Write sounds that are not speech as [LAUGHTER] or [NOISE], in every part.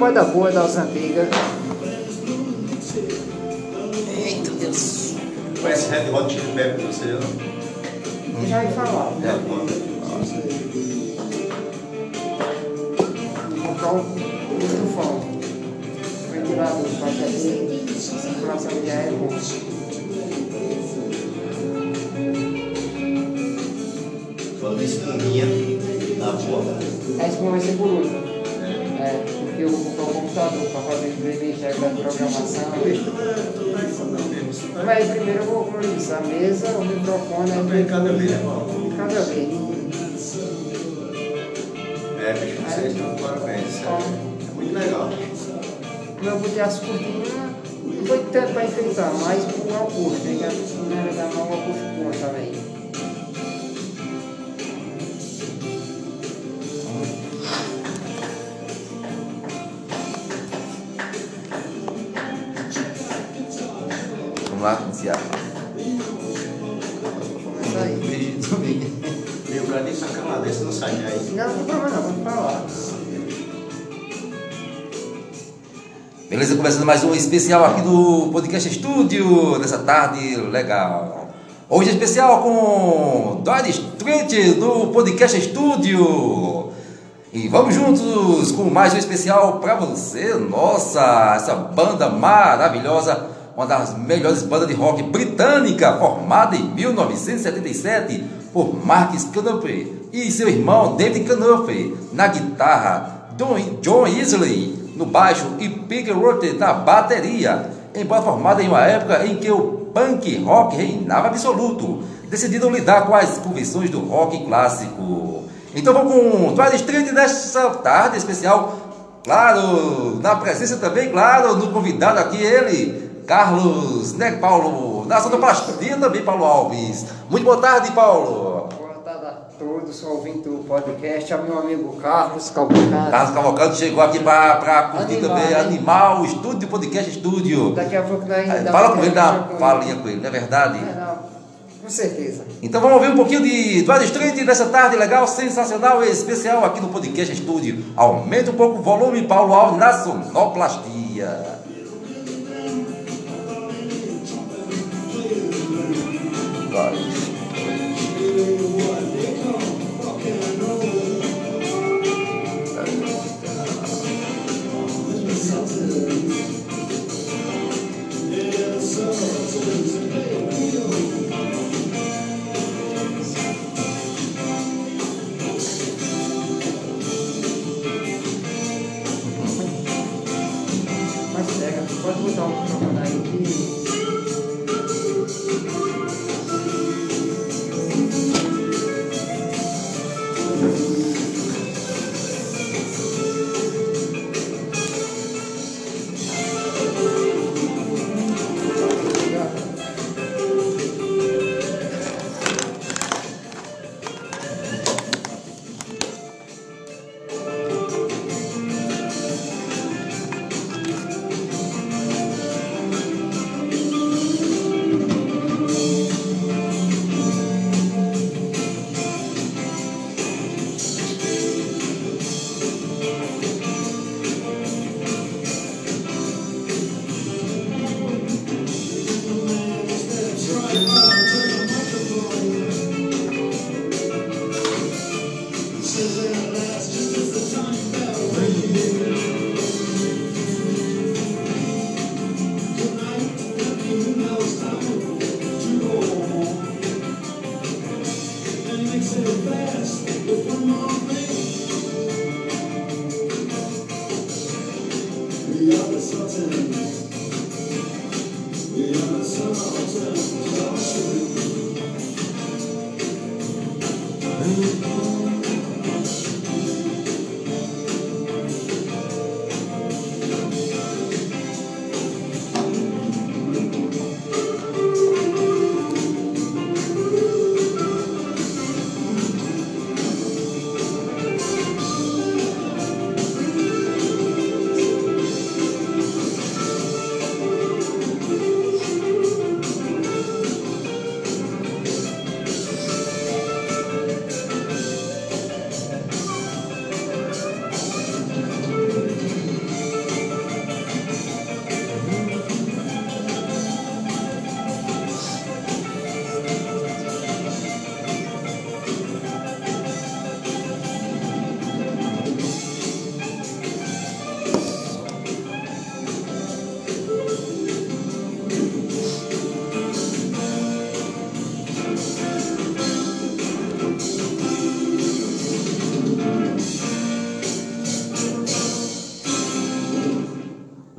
banda boa das antigas. Eita Deus. Conhece Red Hot Chili Peppers, você não? Já ia falar. É, manda. Vou comprar um microfone. Ventilador, bateria, circulação de ar é bom. Falando em espuminha, na boa. A espuma vai ser por último. É, eu vou comprar um computador para fazer imprimir já da programação. Mas primeiro eu vou organizar a mesa, o microfone, aí Cada vez é bom. cada vez. É, bicho, vocês estão de parabéns. É é muito legal. Eu botei as cortinas, não foi tanto para enfeitar, mas por Augusto, né? Que a piscina era da mão Augusto também. Beleza, começando mais um especial aqui do Podcast Estúdio, nessa tarde legal. Hoje é especial com Dora Street do Podcast Estúdio. E vamos juntos com mais um especial para você. Nossa, essa banda maravilhosa, uma das melhores bandas de rock britânica, formada em 1977 por Marcus Knopfler e seu irmão David Knopfler na guitarra, John Isley no baixo e Pig Rotter na bateria, embora formada em uma época em que o punk rock reinava absoluto, decidiram lidar com as convenções do rock clássico. Então vamos com Twilight Street nessa tarde especial, claro, na presença também, claro, do convidado aqui, ele, Carlos, né, Paulo, na sonoplastia também, Paulo Alves. Muito boa tarde, Paulo. Todos, sou ouvinte do podcast, ao meu amigo Carlos Calvocado. Carlos Cavalcante chegou aqui para curtir Animal, também, animal, estúdio, podcast estúdio. Daqui a pouco nós Aí, ainda Fala com ele, dá falinha com ele, não é verdade? É, não, com certeza. Então vamos ouvir um pouquinho de Eduardo Street nessa tarde legal, sensacional e especial aqui no Podcast Estúdio. Aumenta um pouco o volume, Paulo Alves, na sonoplastia.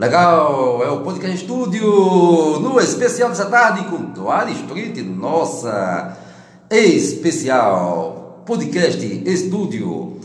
Legal, é o Podcast Estúdio no especial dessa tarde com Duarte Street, nossa especial Podcast Estúdio.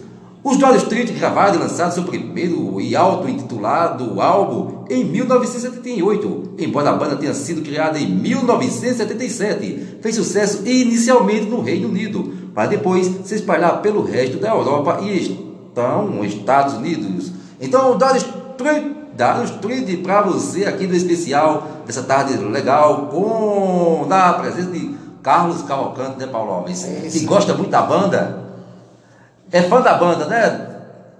Os Duarte Street gravaram e lançaram seu primeiro e auto-intitulado álbum em 1978, embora a banda tenha sido criada em 1977. Fez sucesso inicialmente no Reino Unido, para depois se espalhar pelo resto da Europa e estão Estados Unidos. Então, Duarte Street dar um street para você aqui no especial dessa tarde legal com na presença de Carlos Cavalcante, né, Paulo Alves? É que gosta muito da banda. É fã da banda, né,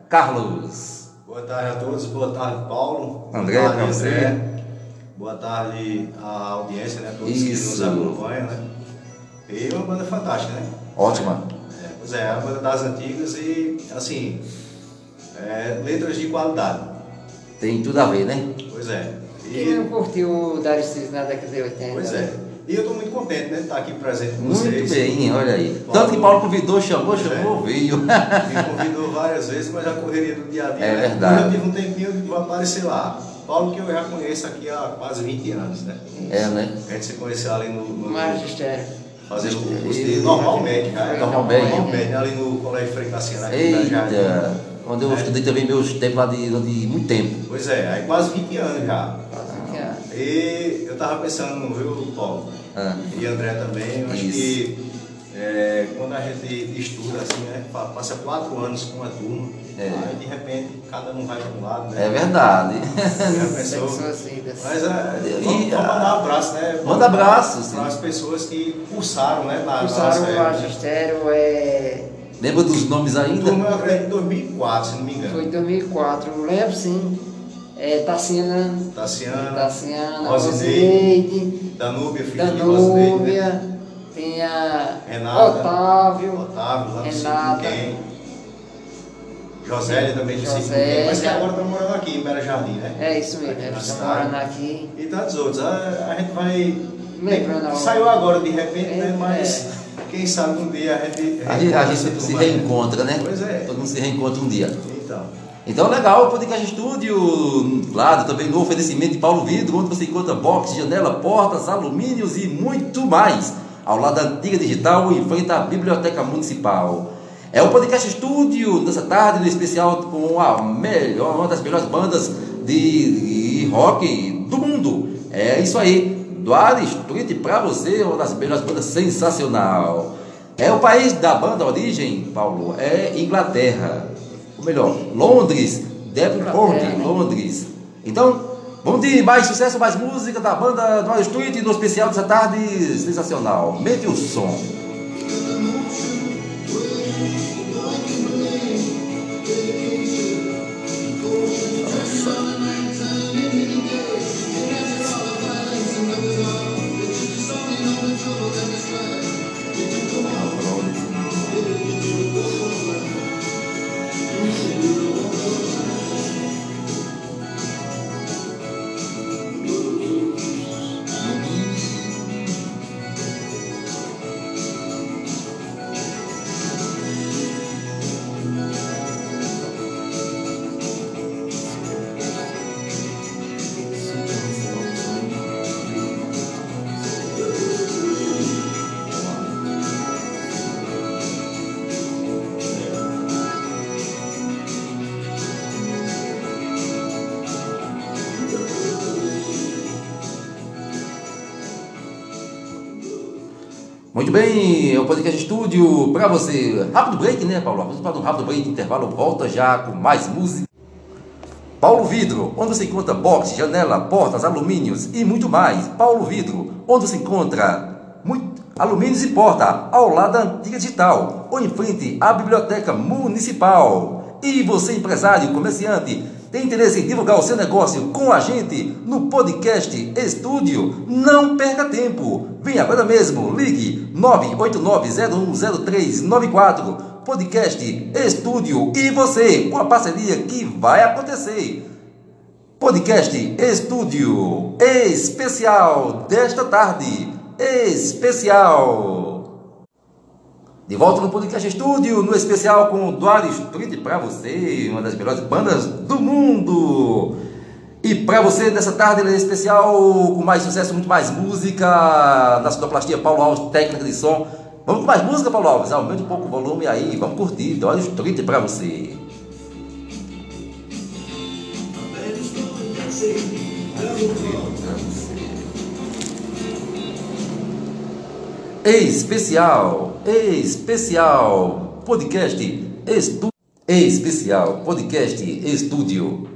Carlos? Boa tarde a todos, boa tarde, Paulo. André, boa tarde, André. Boa tarde à audiência, né? Todos Isso. que nos acompanham, né? E uma banda fantástica, né? Ótima. É, pois é, é uma banda das antigas e, assim, é, letras de qualidade. Tem tudo a ver, né? Pois é. E... Quem não curtiu o Dire Straits na década de 80? Pois é. E eu estou muito contente né, de estar aqui presente com muito vocês. Muito bem, olha aí. Paulo, Tanto que Paulo convidou, chamou, chamou, é. veio. Me convidou várias vezes, mas a correria do dia a dia. É né? verdade. Eu tive um tempinho que vai aparecer lá. Paulo que eu já conheço aqui há quase 20 anos, né? É, né? A gente se conheceu ali no... no Magistério. Fazendo o curso de normalmente, já. Normalmente. Normalmente, ali no Colégio Frei Cassiano. Eita! Onde eu é. estudei também meus tempos lá de, de muito tempo. Pois é, aí quase 20 anos já. Quase 20 anos. E eu estava pensando, viu, Paulo? Ah. E André também, eu acho Isso. que é, quando a gente estuda assim, né, passa quatro anos com uma turma, é. aí de repente cada um vai para um lado, né? É verdade. pensou, assim, mas é, vamos, vamos mandar um abraço, né? Manda abraços. Para as pessoas que cursaram, né? Na, cursaram o magistério, é Lembra dos nomes ainda? Em 2004, se não me engano. Foi em 2004, eu lembro sim. É, Tassiana, Tassiana, Tassiana Rosineide, Danúbia, filha Danúbia, né? tem a Renata, Otávio, Otávio lá no Renata, quem? Josélia também do Josélia, mas que agora está morando aqui em Bera Jardim, né? É isso mesmo, ela está morando aqui. E tantos outros. A, a gente vai. Lembrando Saiu agora de repente, é, né? Mas. É quem sabe um dia a gente. A gente, a gente se reencontra, né? Pois é. Todo mundo se reencontra um dia. Então. Então, legal, o Podcast Estúdio, claro, também no oferecimento de Paulo Vidro, onde você encontra box, janela, portas, alumínios e muito mais. Ao lado da antiga digital, em frente à Biblioteca Municipal. É o Podcast Estúdio, nessa tarde, no especial com a melhor, uma das melhores bandas de, de rock do mundo. É isso aí do Street para você, uma das melhores bandas sensacional. É o país da banda origem, Paulo, é Inglaterra. Ou melhor, Londres, Devonport, né? Londres. Então, vamos de mais sucesso, mais música da banda do Street no especial dessa tarde sensacional. Mete o som. Muito bem, é o Podcast Estúdio para você. Rápido break, né, Paulo? Vamos para um rápido break, intervalo, volta já com mais música. Paulo Vidro, onde você encontra box, janela, portas, alumínios e muito mais. Paulo Vidro, onde você encontra muito, alumínios e porta, ao lado da antiga digital, ou em frente à biblioteca municipal. E você, empresário, comerciante, tem interesse em divulgar o seu negócio com a gente no podcast Estúdio? Não perca tempo. Venha agora mesmo. Ligue 989010394. Podcast Estúdio e você com a parceria que vai acontecer. Podcast Estúdio especial desta tarde. Especial. De volta no Podcast Estúdio, no especial com o Duarte Street para você, uma das melhores bandas do mundo. E para você, nessa tarde especial, com mais sucesso, muito mais música, na sonoplastia Paulo Alves, técnica de som. Vamos com mais música, Paulo Alves? Aumente um pouco o volume aí, vamos curtir. Os tweets para você. Especial, especial, podcast, estu, especial, podcast, estúdio.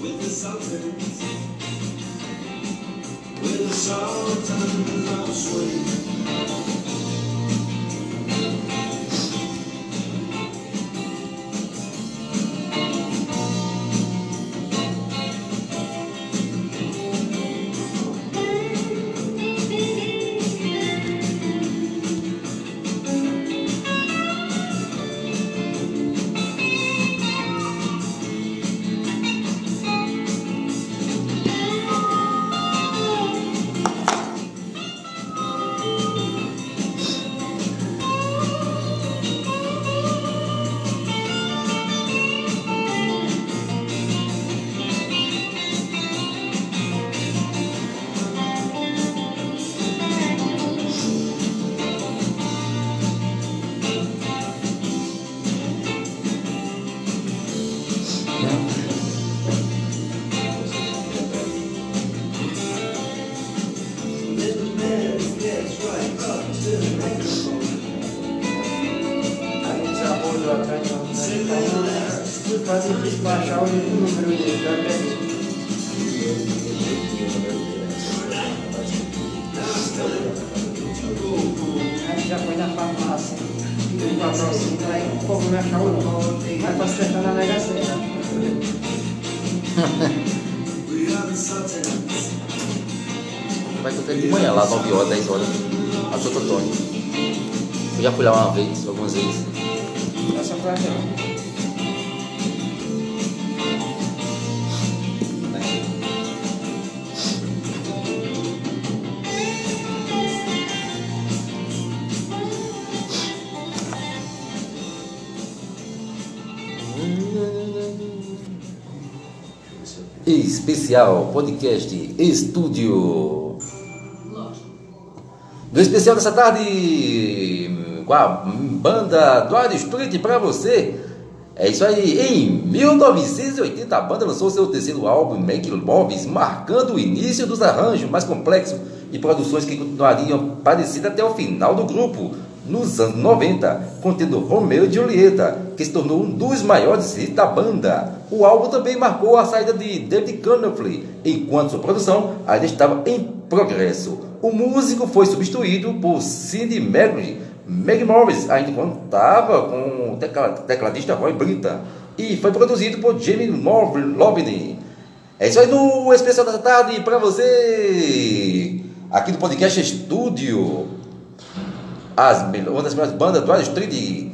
With the sultans With the sultans of Sweden. Fui lá uma vez, algumas vezes. Essa foi a real. Especial Podcast Estúdio. Do especial dessa tarde, com a banda Dwyer Street para você. É isso aí. Em 1980, a banda lançou seu terceiro álbum, Make Moves, marcando o início dos arranjos mais complexos e produções que continuariam parecidas até o final do grupo. Nos anos 90, contendo Romeo e Julieta, que se tornou um dos maiores hits da banda. O álbum também marcou a saída de David Connolly, enquanto sua produção ainda estava em progresso. O músico foi substituído por Cindy Mercury. Meg Morris ainda contava com o tecladista Roy Brita e foi produzido por Jamie Lovini. É isso aí no Especial da Tarde para você, aqui do Podcast Estúdio. As, uma das melhores bandas do Street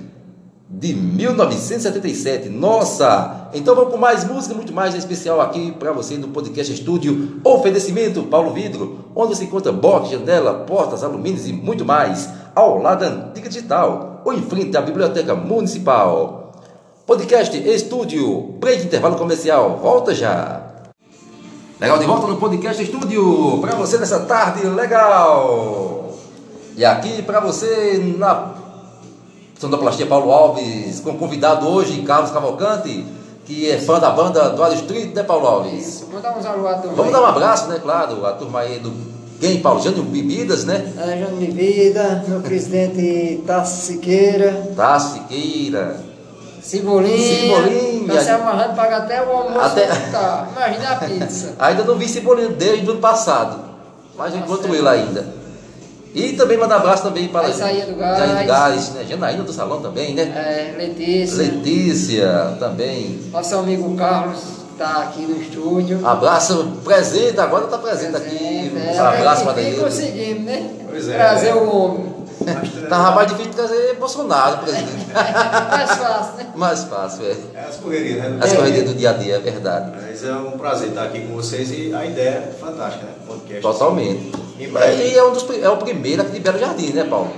de 1977. Nossa! Então vamos com mais música, muito mais especial aqui para você no Podcast Estúdio. Oferecimento Paulo Vidro, onde você encontra box, janela, portas, alumínios e muito mais, ao lado da Antiga Digital, ou em frente à Biblioteca Municipal. Podcast Estúdio, break intervalo comercial, volta já! Legal, de volta no Podcast Estúdio, para você nessa tarde legal! E aqui para você na Sonoplastia Paulo Alves, com convidado hoje, Carlos Cavalcante, que é fã da banda do Wall Street, né, Paulo Alves? Isso, vamos dar uns alô à turma. Vamos dar um abraço, né, claro, a turma aí do. Quem, Paulo? Jânio Bebidas, né? É, Jânio Bebida, meu presidente Tasso Siqueira. Tasso Siqueira. Cebolinha. Cebolinha. Tá se amarrando para até o almoço. Até... Tá. Imagina a pizza. [LAUGHS] ainda não vi Cebolinha desde o ano passado. Mas eu encontro ele ainda. E também mandar abraço também para a Isaías do Gás, Isaías do Gás né? Janaína do Salão também, né? É, Letícia. Letícia também. Nosso amigo Carlos está aqui no estúdio. Abraço presente, agora está presente, presente aqui. É, um abraço para ele. conseguimos, né? Pois é. Trazer o homem. [LAUGHS] Tava mais difícil trazer Bolsonaro, presidente. [LAUGHS] mais fácil, né? Mais fácil, é. É as correrias, né? As correrias do dia a dia, é verdade. Mas é um prazer estar aqui com vocês e a ideia é fantástica, né? Podcast. Totalmente. Assim, e é, um dos, é o primeiro aqui de Belo Jardim, né, Paulo?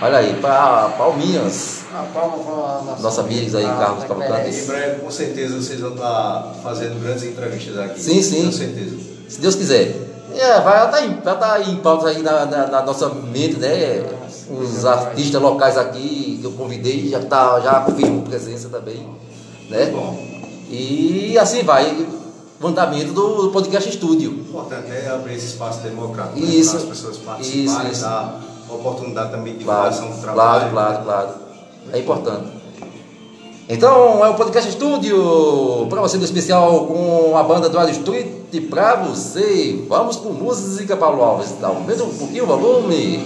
Olha aí, para Palminhas. Ah, palma com nossa Nossos amigos aí, ah, Carlos Cavalcante. Em breve, com certeza, vocês vão estar fazendo grandes entrevistas aqui. Sim, sim. Com certeza. Se Deus quiser. É, vai estar em, vai tá em pauta aí na, na, na, nossa mente, né? Os artistas locais aqui que eu convidei já, tá, já confirmam presença também. Né? Bom. E assim vai o andamento do podcast estúdio. O importante é abrir esse espaço democrático né, isso, para as pessoas participarem, isso, isso. dar oportunidade também de divulgação claro, do trabalho. Claro, claro, claro. É importante. Então, é o podcast estúdio para você do especial com a banda do Rádio Street para você. Vamos por música, Paulo Alves. Aumenta um pouquinho o volume.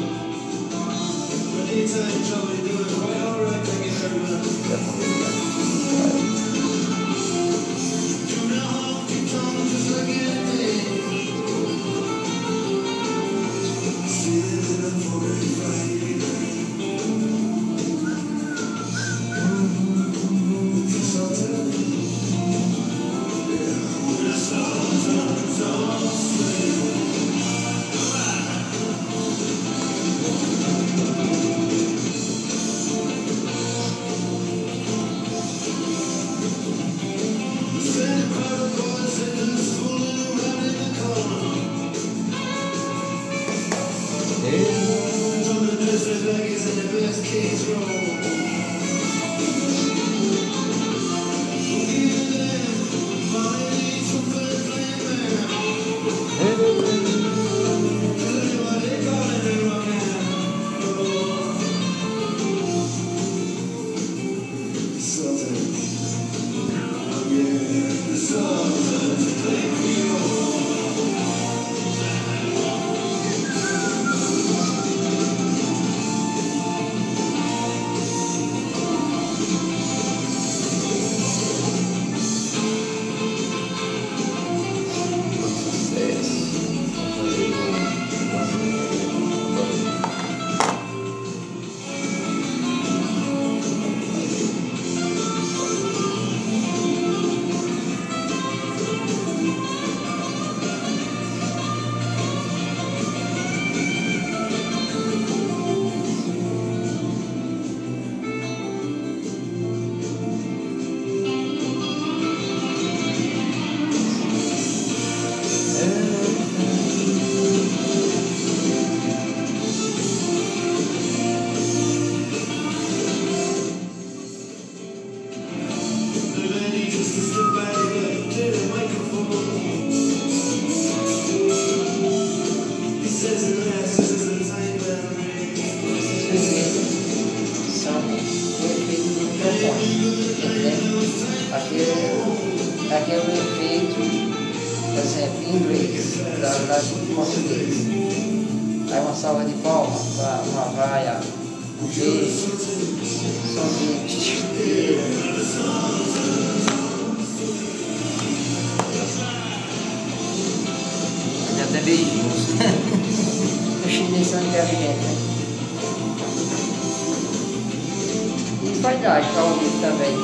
Ao vivo também,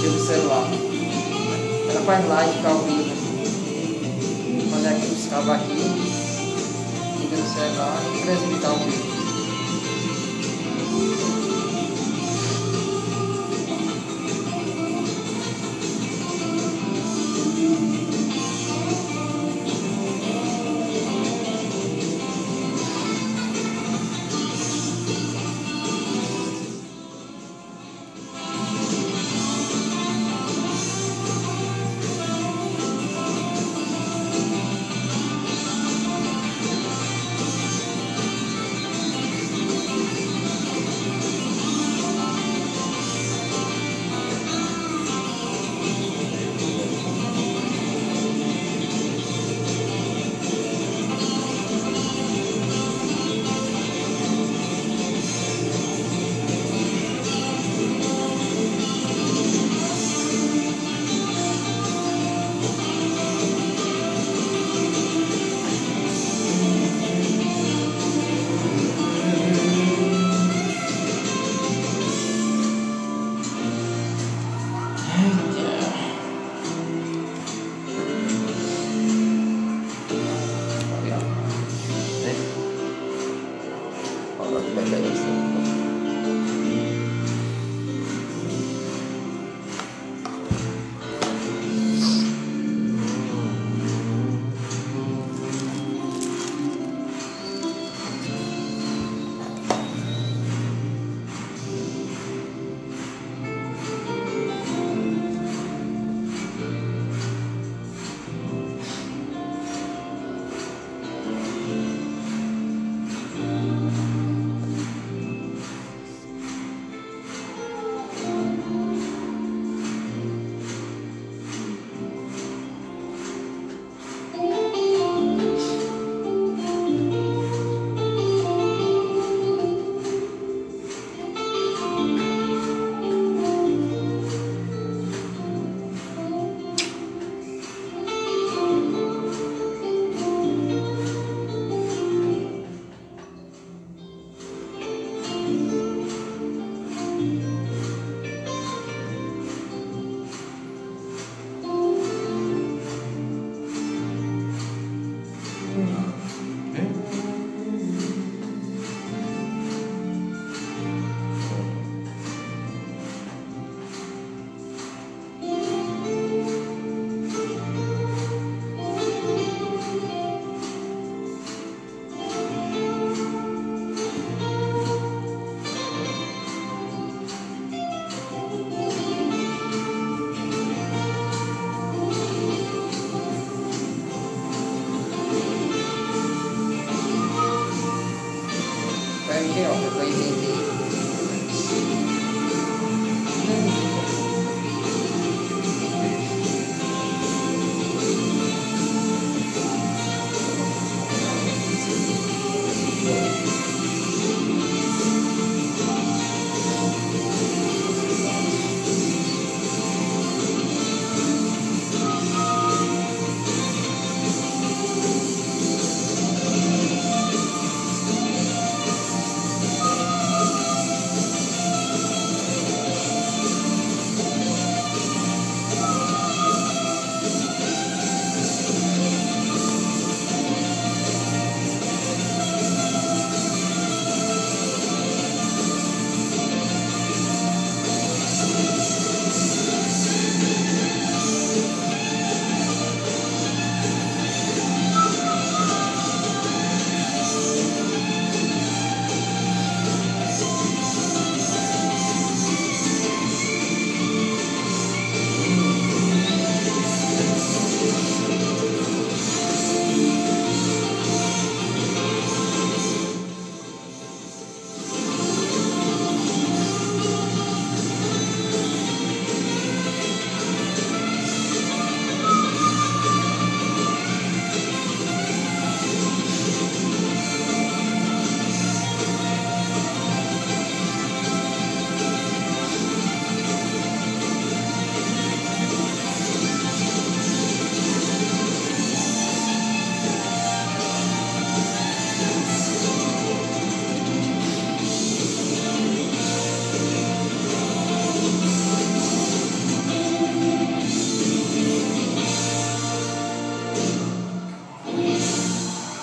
pelo celular. Ela faz live ao vivo. É que os cabos aqui, no celular transmite ao vivo.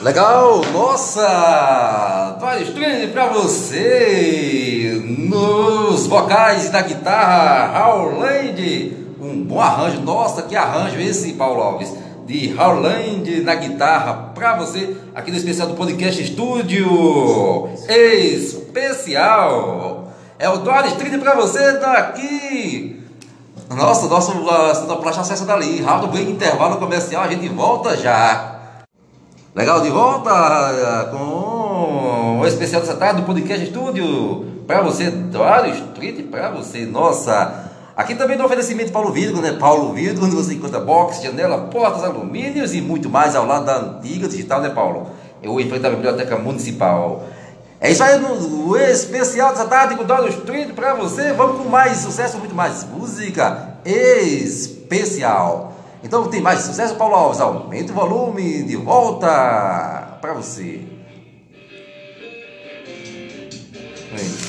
Legal, nossa! Treinos para você nos vocais da guitarra Howland. Um bom arranjo, nossa, que arranjo esse, Paulo Alves, de Howland na guitarra para você aqui no especial do Podcast Estúdio Especial. É o Doris Trilha para você daqui. Nossa, nosso sonoplastia acessa dali. Rápido break intervalo comercial, a gente volta já. Legal, de volta eh, com o especial dessa tarde do Podcast Estúdio. Para você, Dório Street, para você, nossa. Aqui também no oferecimento Paulo Vidro, né? Paulo Vidro, onde você encontra box, janela, portas, alumínios e muito mais ao lado da antiga digital, né, Paulo? Eu enfrento a Biblioteca Municipal. É isso aí no especial dessa tarde com o Dório Street para você. Vamos com mais sucesso, muito mais música especial. Então tem mais sucesso, Paulo Alves. Aumenta o volume de volta para você. Vem.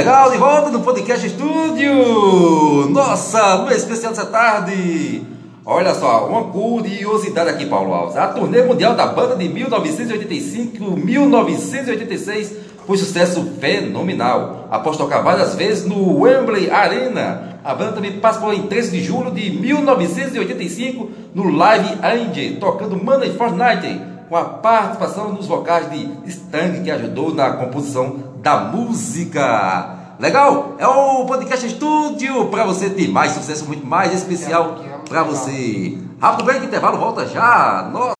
Legal, de volta no Podcast Estúdio! Nossa, no especial dessa tarde! Olha só, uma curiosidade aqui, Paulo Alves. A turnê mundial da banda de 1985-1986 foi sucesso fenomenal. Após tocar várias vezes no Wembley Arena, a banda também participou em 13 de julho de 1985 no Live Angel, tocando Money Fortnite, com a participação nos vocais de Stan, que ajudou na composição da música. Legal? É o podcast estúdio para você ter mais sucesso, muito mais especial para você. Rápido break, intervalo, volta já. Nossa.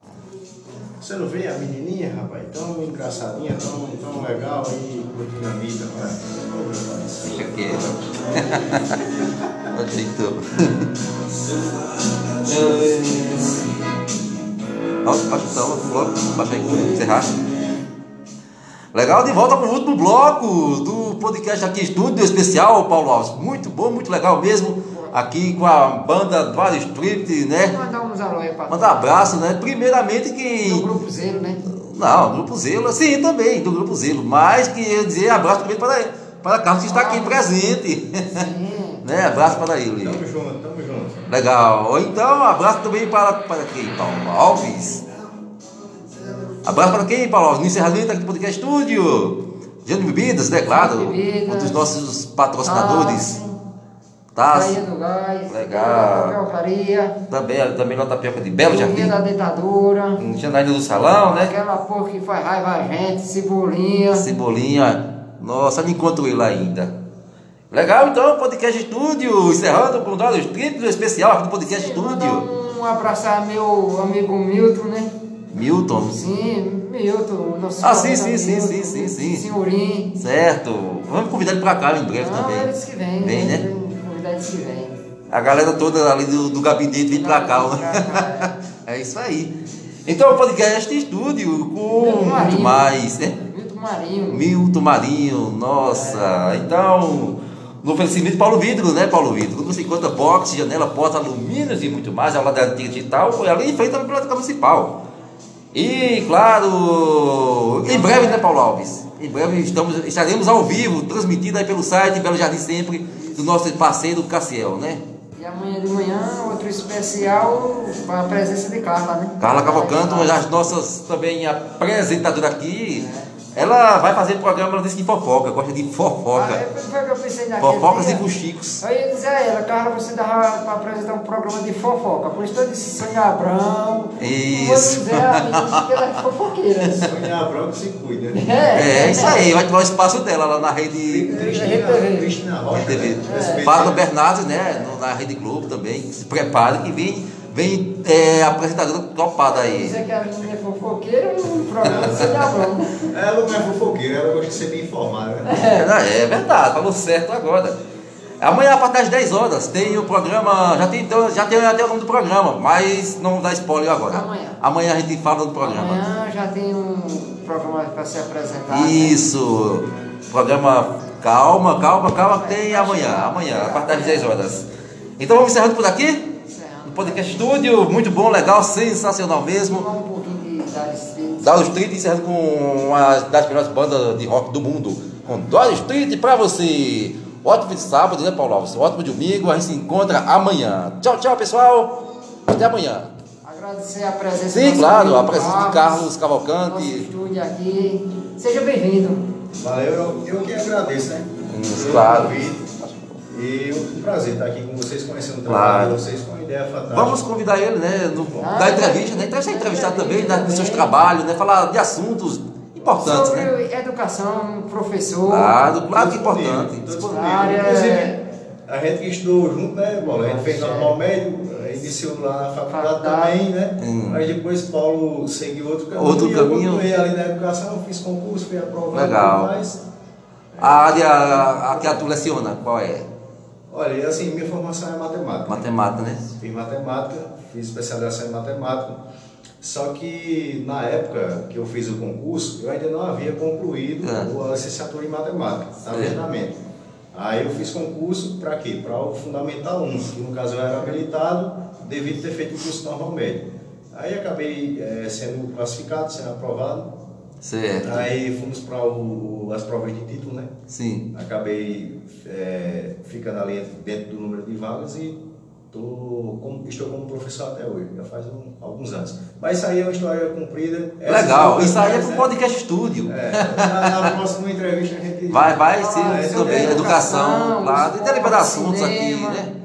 Você não vê a menininha, rapaz? Tão engraçadinha, tão, tão legal aí, curtindo a vida, né? Deixa quieto. Aceitou. Alto, baixo, então, bloco, baixa aí, encerrar. Legal, de volta para o último bloco do podcast aqui, estúdio especial, Paulo Alves. Muito bom, muito legal mesmo. Aqui com a banda Vale Street, né? Mandar uns alô aí para Mandar abraço, né? Primeiramente que. Do Grupo Zelo, né? Não, Grupo Zelo, sim, também, do Grupo Zelo. Mas queria dizer abraço primeiro para, para Carlos que está aqui presente. Sim. [LAUGHS] né? Abraço para ele. Tamo junto, tamo junto. Legal. Então, abraço também para, para quem? Paulo Alves. Abraço para quem, Paulo? No encerramento aqui do Podcast Estúdio. Gênero Bebidas, né? Claro. Bebidas. Um dos nossos patrocinadores. Tá. Tá? Do gás. Legal. Também, também lá tapioca de Belo Jardim. da ditadura. Um Janaína do Salão, né? Aquela porra que faz raiva a gente, cebolinha. Cebolinha. Nossa, não encontro ele ainda. Legal, então, Podcast Estúdio. Encerrando com o triplo especial aqui do Podcast Estúdio. Um abraço a meu amigo Milton, né? Milton. Sim, Milton. Nosso Ah, sim, sim, sim, sim, sim, sim. Senhorinho. Certo. Vamos convidar ele pra cá em breve Não, também. eles que vêm. Vem, né? Convidar eles que vêm. A galera toda ali do, do gabinete vem pra cá. ó. [LAUGHS] É isso aí. Então, o podcast estúdio com Milton muito Marinho. mais, né? Milton Marinho. Milton Marinho, nossa. Então, no oferecimento Paulo Vidro, né, Paulo Vidro? Quando você encontra box, janela, porta, alumínios e muito mais, ao lado da antiga digital, foi ali em frente à Biblioteca Municipal. E, claro, em breve, né, Paulo Alves? Em breve estamos, estaremos ao vivo, transmitido aí pelo site Belo Jardim Sempre, do nosso parceiro Cassiel, né? E amanhã de manhã, outro especial com a presença de Carla, né? Carla Cavalcante, uma das nossas também apresentadora aqui. Ela vai fazer programa, ela disse que fofoca, gosta de Ah, fofoca. é, foi o que eu pensei naquele Fofocas e dia. fuxicos. Aí eu dizer a ela, Carla, você dava para apresentar um programa de fofoca. Por isso eu disse Sônia Abrão. Isso. Vou dizer a menina que ela é fofoqueira. Sonhar branco se cuida. né? É, É, isso aí, vai tomar o espaço dela lá na rede Cristina, Rocha. TV. né? SBT. Fátima Bernardes, né? no- Na Rede Globo também. Se prepare que vem, vem é, apresentadora topada aí. Dizer que a menina é fofoqueira, o programa de Sônia Abrão. Ela não é fofoqueira, ela gosta de ser bem informada. Né? É, é verdade, falou certo agora. Amanhã, a partir das 10 horas, tem o programa. Já tem, então, já tem até o nome do programa, mas não dá spoiler agora. Amanhã. Amanhã a gente fala do programa. Amanhã já tem um programa para ser apresentado. né? Isso. Programa Calma, calma, calma, tem amanhã. Amanhã, a partir das 10 horas. Então vamos encerrando por aqui? Encerrando. No Podcast Estúdio, muito bom, legal, sensacional mesmo. Dado Street encerrando com uma das melhores bandas de rock do mundo. Com Dado Street pra você. Ótimo de sábado, né, Paulo Alves? Ótimo de domingo. A gente se encontra amanhã. Tchau, tchau, pessoal. Até amanhã. Agradecer a presença do Sim, claro, a presença de Carlos Nosso Cavalcante. estúdio aqui. Seja bem-vindo. Valeu, eu, eu que agradeço, né? Hum, claro. E um prazer estar aqui com vocês, conhecendo o Claro. trabalho de vocês, com uma ideia fantástica. Vamos convidar ele, né? No, Ah, da entrevista, né? Então, ser entrevistado também, né, dos seus trabalhos, né? Falar de assuntos importantes, Sobre né? educação, professor. Claro, claro que é importante. Área- Inclusive, a gente que estudou junto, né, Paulo? A gente fez Certo. normal médio, iniciou lá na faculdade também, né? Hum. Mas depois Paulo seguiu outro caminho. Outro caminho. Eu continuei ali na educação, fiz concurso, fui aprovado. Legal. Mas, A área a que tu leciona, qual é? Olha, assim, minha formação é matemática. Matemática, né? Fiz matemática, fiz especialização em matemática. Só que na época que eu fiz o concurso, eu ainda não havia concluído É. a licenciatura em matemática, em andamento. Aí eu fiz concurso para quê? Para o Fundamental 1, que no caso eu era habilitado devido ter feito o curso normal médio. Aí acabei eh, sendo classificado, sendo aprovado. Certo. Aí fomos para as provas de título, né? Sim. Acabei é, ficando ali dentro do número de vagas e tô como, estou como professor até hoje, já faz um, alguns anos. Mas isso aí é uma história comprida. Legal, isso aí é para o podcast estúdio. É, na, na, próxima entrevista a gente. Vai, vai sim, ah, também, é educação, lá, tem liberdade de assuntos aqui, né?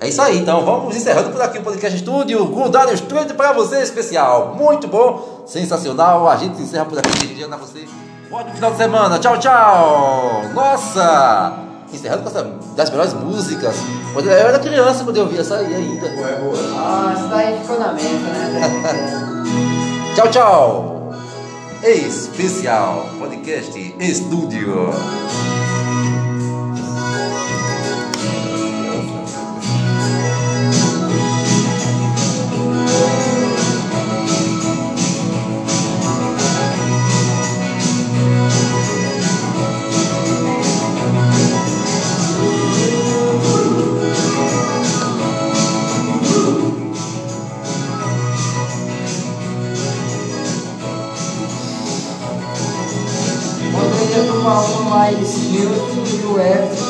É isso aí, então vamos encerrando por aqui o podcast estúdio. Gudar Estúdio para você especial. Muito bom, sensacional. A gente encerra por aqui, desejando a você um ótimo final de semana. Tchau, tchau. Nossa! Encerrando com essa das melhores músicas. Quando eu era criança quando eu ouvia essa aí ainda. Ah, isso daí ficou na mente, né? [LAUGHS] tchau, tchau. Especial Podcast Estúdio. Thank